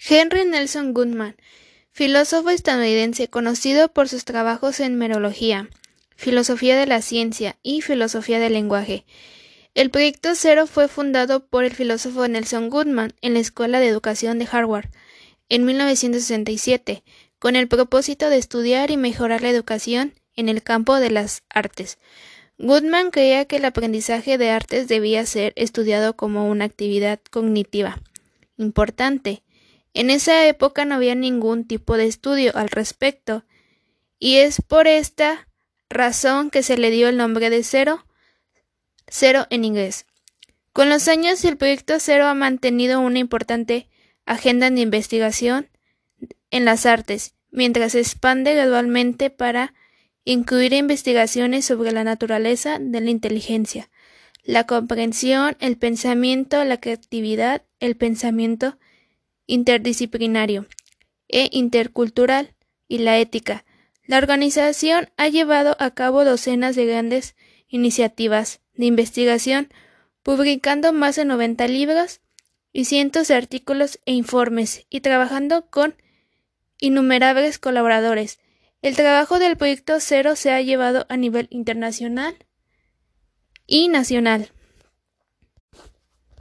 Henry Nelson Goodman, filósofo estadounidense conocido por sus trabajos en merología, filosofía de la ciencia y filosofía del lenguaje. El proyecto Cero fue fundado por el filósofo Nelson Goodman en la Escuela de Educación de Harvard en 1967, con el propósito de estudiar y mejorar la educación en el campo de las artes. Goodman creía que el aprendizaje de artes debía ser estudiado como una actividad cognitiva importante. En esa época no había ningún tipo de estudio al respecto, y es por esta razón que se le dio el nombre de cero, cero en inglés. Con los años el proyecto Cero ha mantenido una importante agenda de investigación en las artes, mientras se expande gradualmente para incluir investigaciones sobre la naturaleza de la inteligencia, la comprensión, el pensamiento, la creatividad, el pensamiento interdisciplinario e intercultural y la ética. La organización ha llevado a cabo docenas de grandes iniciativas de investigación, publicando más de 90 libros y cientos de artículos e informes, y trabajando con innumerables colaboradores, el trabajo del proyecto Cero se ha llevado a nivel internacional y nacional.